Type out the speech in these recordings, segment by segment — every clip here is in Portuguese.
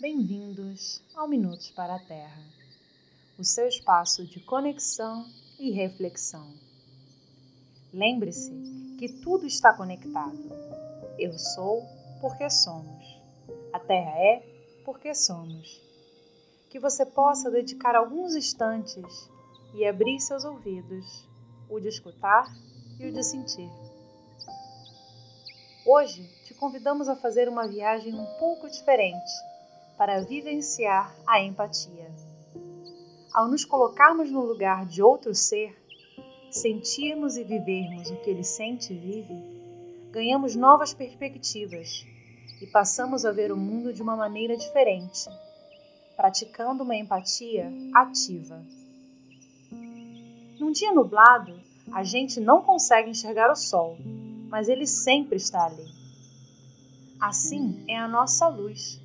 Bem-vindos ao Minutos para a Terra, o seu espaço de conexão e reflexão. Lembre-se que tudo está conectado. Eu sou porque somos. A Terra é porque somos. Que você possa dedicar alguns instantes e abrir seus ouvidos, o de escutar e o de sentir. Hoje te convidamos a fazer uma viagem um pouco diferente para vivenciar a empatia. Ao nos colocarmos no lugar de outro ser, sentirmos e vivermos o que ele sente e vive, ganhamos novas perspectivas e passamos a ver o mundo de uma maneira diferente, praticando uma empatia ativa. Num dia nublado, a gente não consegue enxergar o sol, mas ele sempre está ali. Assim é a nossa luz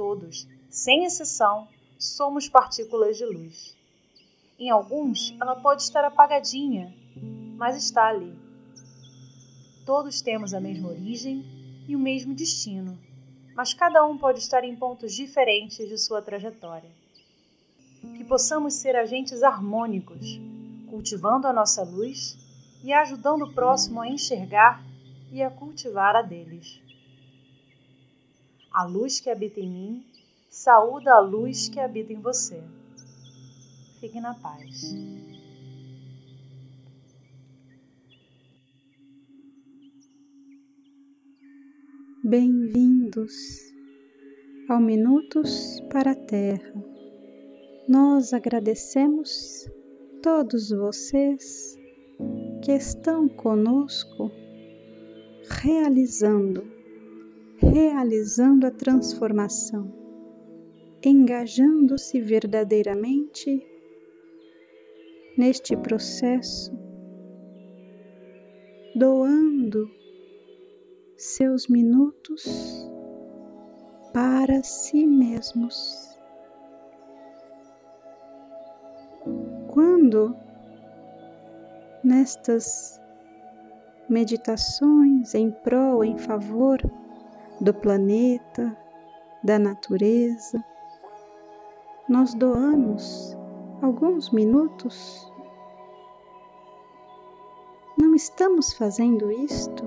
todos, sem exceção, somos partículas de luz. Em alguns, ela pode estar apagadinha, mas está ali. Todos temos a mesma origem e o mesmo destino, mas cada um pode estar em pontos diferentes de sua trajetória. Que possamos ser agentes harmônicos, cultivando a nossa luz e ajudando o próximo a enxergar e a cultivar a deles. A luz que habita em mim saúda a luz que habita em você. Fique na paz. Bem-vindos ao Minutos para a Terra. Nós agradecemos todos vocês que estão conosco realizando realizando a transformação, engajando-se verdadeiramente neste processo, doando seus minutos para si mesmos. Quando nestas meditações em prol, em favor do planeta, da natureza, nós doamos alguns minutos. Não estamos fazendo isto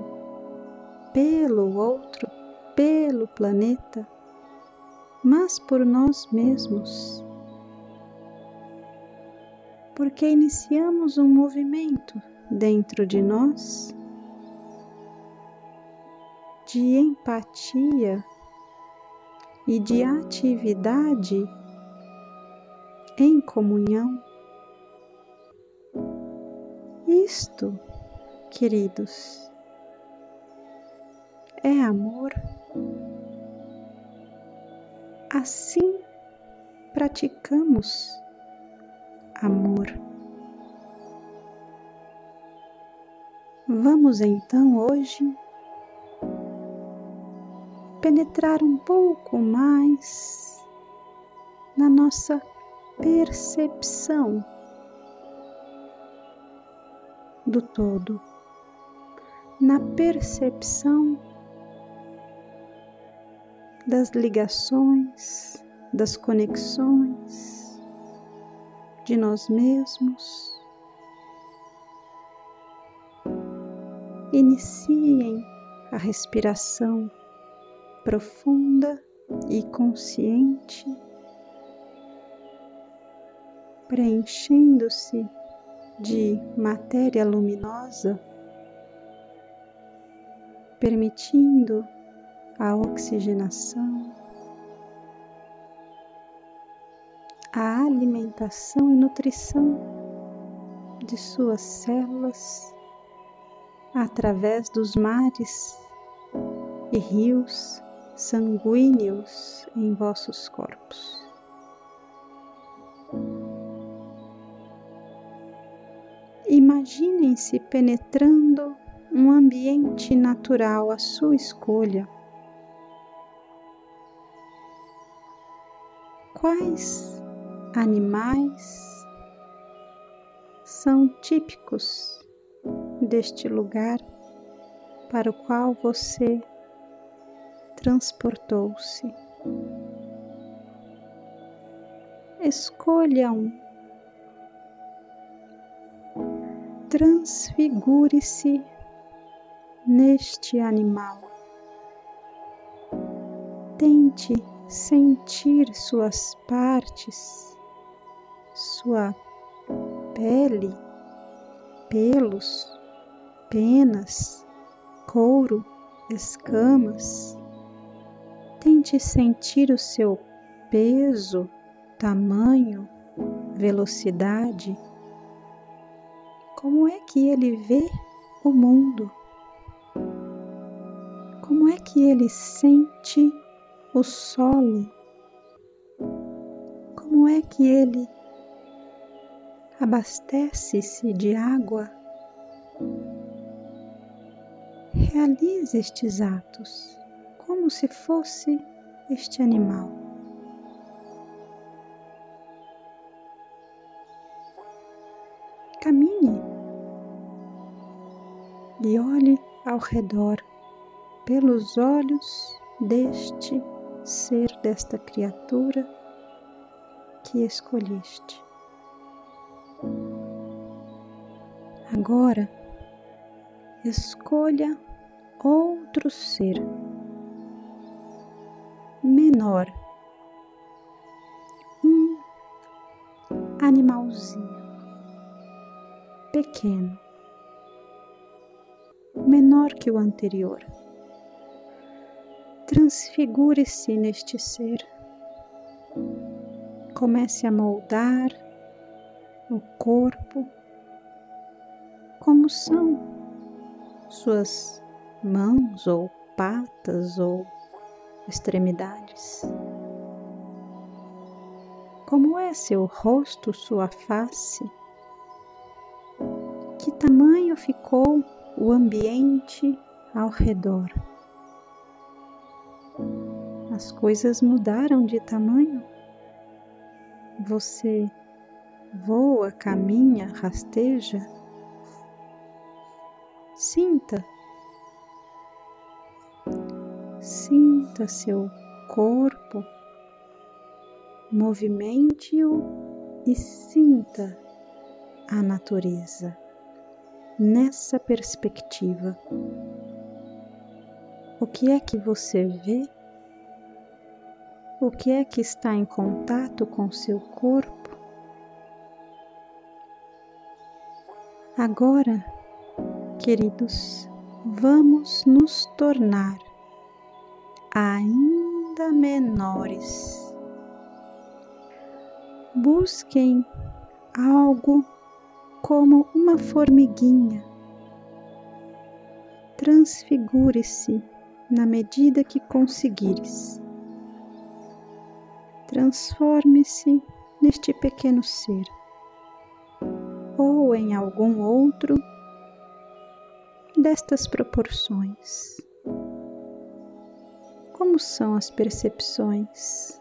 pelo outro, pelo planeta, mas por nós mesmos. Porque iniciamos um movimento dentro de nós de empatia e de atividade em comunhão. Isto, queridos, é amor. Assim praticamos amor. Vamos então hoje penetrar um pouco mais na nossa percepção do todo, na percepção das ligações, das conexões de nós mesmos. Iniciem a respiração profunda e consciente, preenchendo-se de matéria luminosa, permitindo a oxigenação, a alimentação e nutrição de suas células através dos mares e rios sanguíneos em vossos corpos. Imaginem-se penetrando um ambiente natural à sua escolha. Quais animais são típicos deste lugar para o qual você transportou-se. escolha um. Transfigure-se neste animal. Tente sentir suas partes, sua pele, pelos, penas, couro, escamas. Sentir o seu peso, tamanho, velocidade. Como é que ele vê o mundo? Como é que ele sente o solo? Como é que ele abastece-se de água? Realize estes atos como se fosse este animal. Caminhe e olhe ao redor pelos olhos deste ser, desta criatura que escolheste. Agora, escolha outro ser menor, um animalzinho pequeno, menor que o anterior. Transfigure-se neste ser. Comece a moldar o corpo como são suas mãos ou patas ou extremidades. Como é seu rosto, sua face? Que tamanho ficou o ambiente ao redor? As coisas mudaram de tamanho? Você voa, caminha, rasteja? Sinta. Sinta seu corpo, movimente-o e sinta a natureza nessa perspectiva. O que é que você vê? O que é que está em contato com seu corpo? Agora queridos, vamos nos tornar ainda menores. Busquem algo como uma formiguinha. Transfigure-se na medida que conseguires. Transforme-se neste pequeno ser ou em algum outro destas proporções? Como são as percepções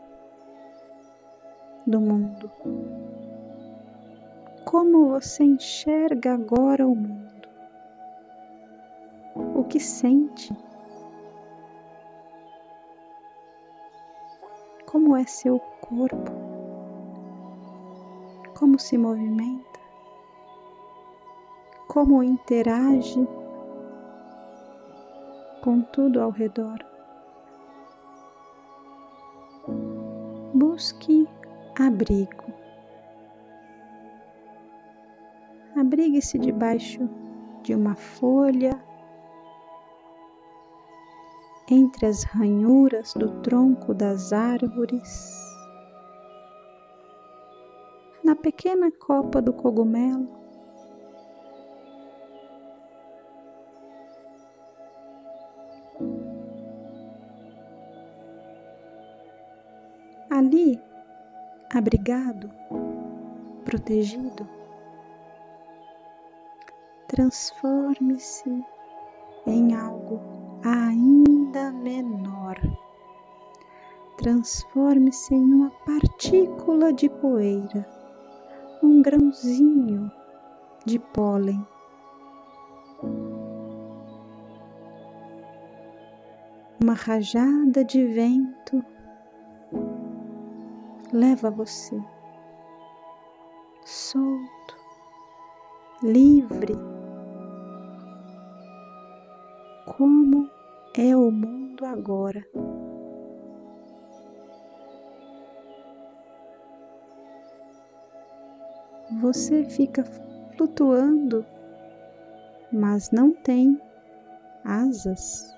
do mundo? Como você enxerga agora o mundo? O que sente? Como é seu corpo? Como se movimenta? Como interage com tudo ao redor. Busque abrigo. Abrigue-se debaixo de uma folha, entre as ranhuras do tronco das árvores, na pequena copa do cogumelo ali, abrigado, protegido, transforme-se em algo ainda menor. Transforme-se em uma partícula de poeira, um grãozinho de pólen. Uma rajada de vento leva você solto, livre. Como é o mundo agora? Você fica flutuando, mas não tem asas.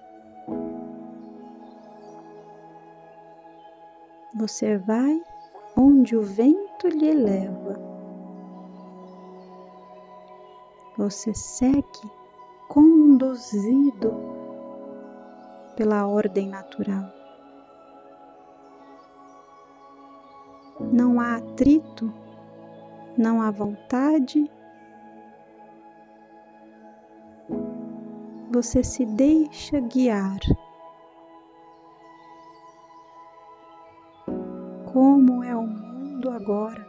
Você vai onde o vento lhe leva. Você segue conduzido pela ordem natural. Não há atrito, não há vontade. Você se deixa guiar. Agora,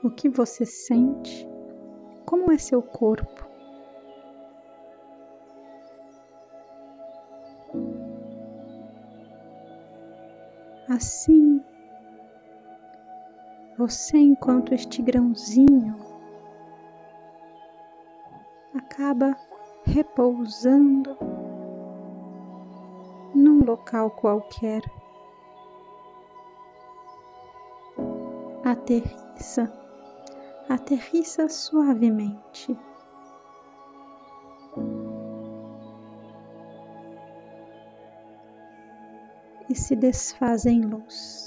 o que você sente, como é seu corpo. Assim, você, enquanto este grãozinho, acaba repousando num local qualquer. Aterrissa, aterrissa suavemente. E se desfaz em luz.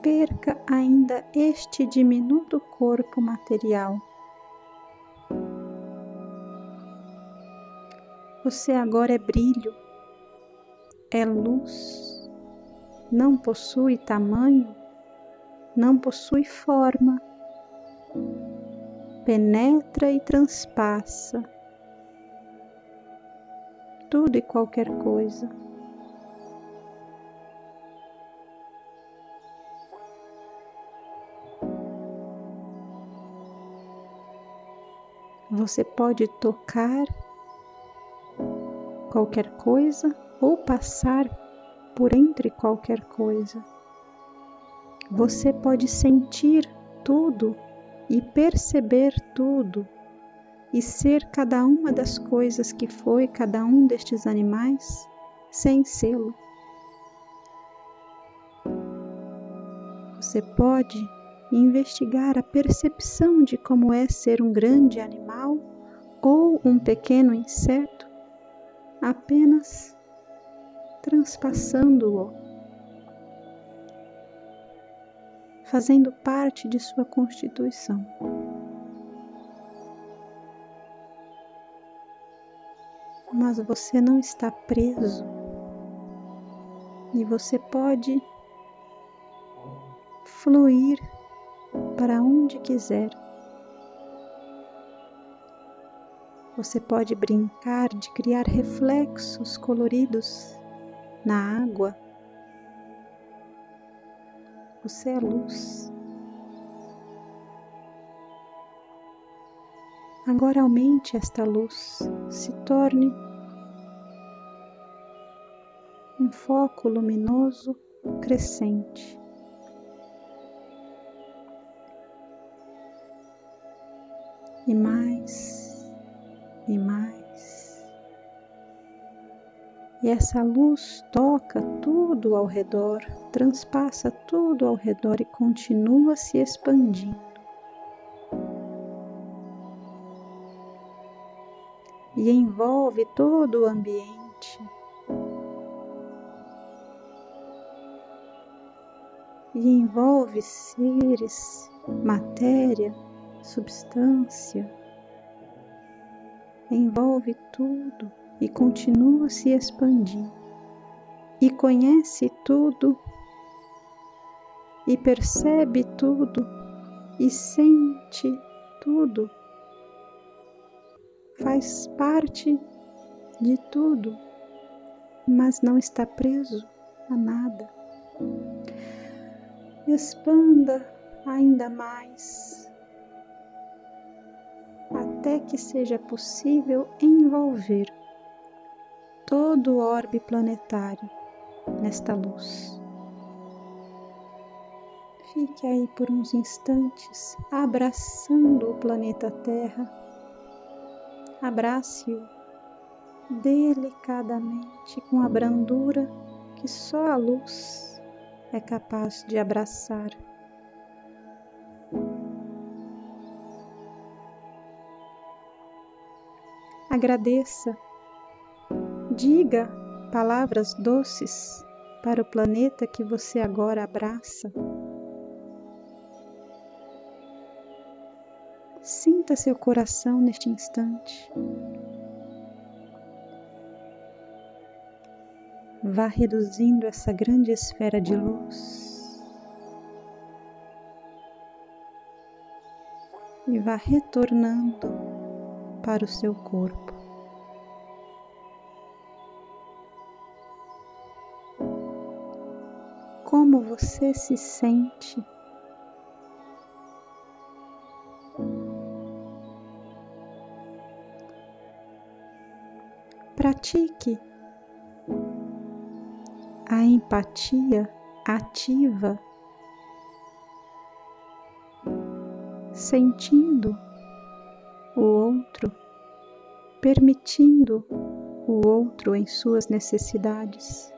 Perca ainda este diminuto corpo material. Você agora é brilho, é luz, não possui tamanho não possui forma, penetra e transpassa tudo e qualquer coisa. Você pode tocar qualquer coisa ou passar por entre qualquer coisa. Você pode sentir tudo e perceber tudo e ser cada uma das coisas que foi cada um destes animais sem sê-lo. Você pode investigar a percepção de como é ser um grande animal ou um pequeno inseto, apenas transpassando-o fazendo parte de sua constituição. Mas você não está preso e você pode fluir para onde quiser. Você pode brincar de criar reflexos coloridos na água você é luz. Agora aumente esta luz, se torne um foco luminoso crescente. E mais, e essa luz toca tudo ao redor, transpassa tudo ao redor e continua se expandindo. E envolve todo o ambiente. E envolve seres, matéria, substância, envolve tudo e continua se expandindo, e conhece tudo, e percebe tudo, e sente tudo, faz parte de tudo, mas não está preso a nada. Expanda ainda mais até que seja possível envolver todo o orbe planetário nesta luz. Fique aí por uns instantes abraçando o planeta Terra. Abrace-o delicadamente com a brandura que só a luz é capaz de abraçar. Agradeça, diga palavras doces para o planeta que você agora abraça. Sinta seu coração neste instante. Vá reduzindo essa grande esfera de luz e vá retornando para o seu corpo. Como você se sente? Pratique a empatia ativa, sentindo o outro, permitindo o outro em suas necessidades.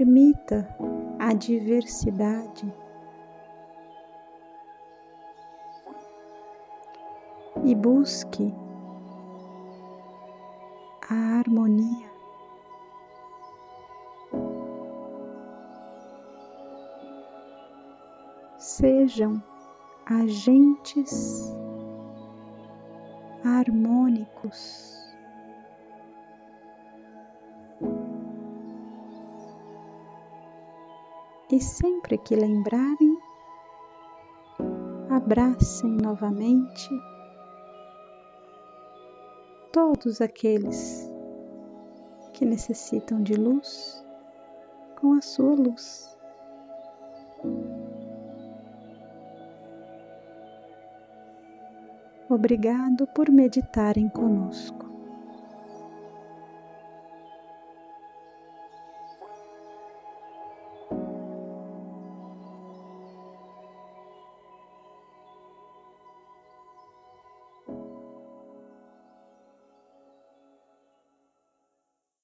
Permita a diversidade e busque a harmonia. sejam agentes harmônicos. E sempre que lembrarem, abracem novamente todos aqueles que necessitam de luz com a sua luz. Obrigado por meditarem conosco.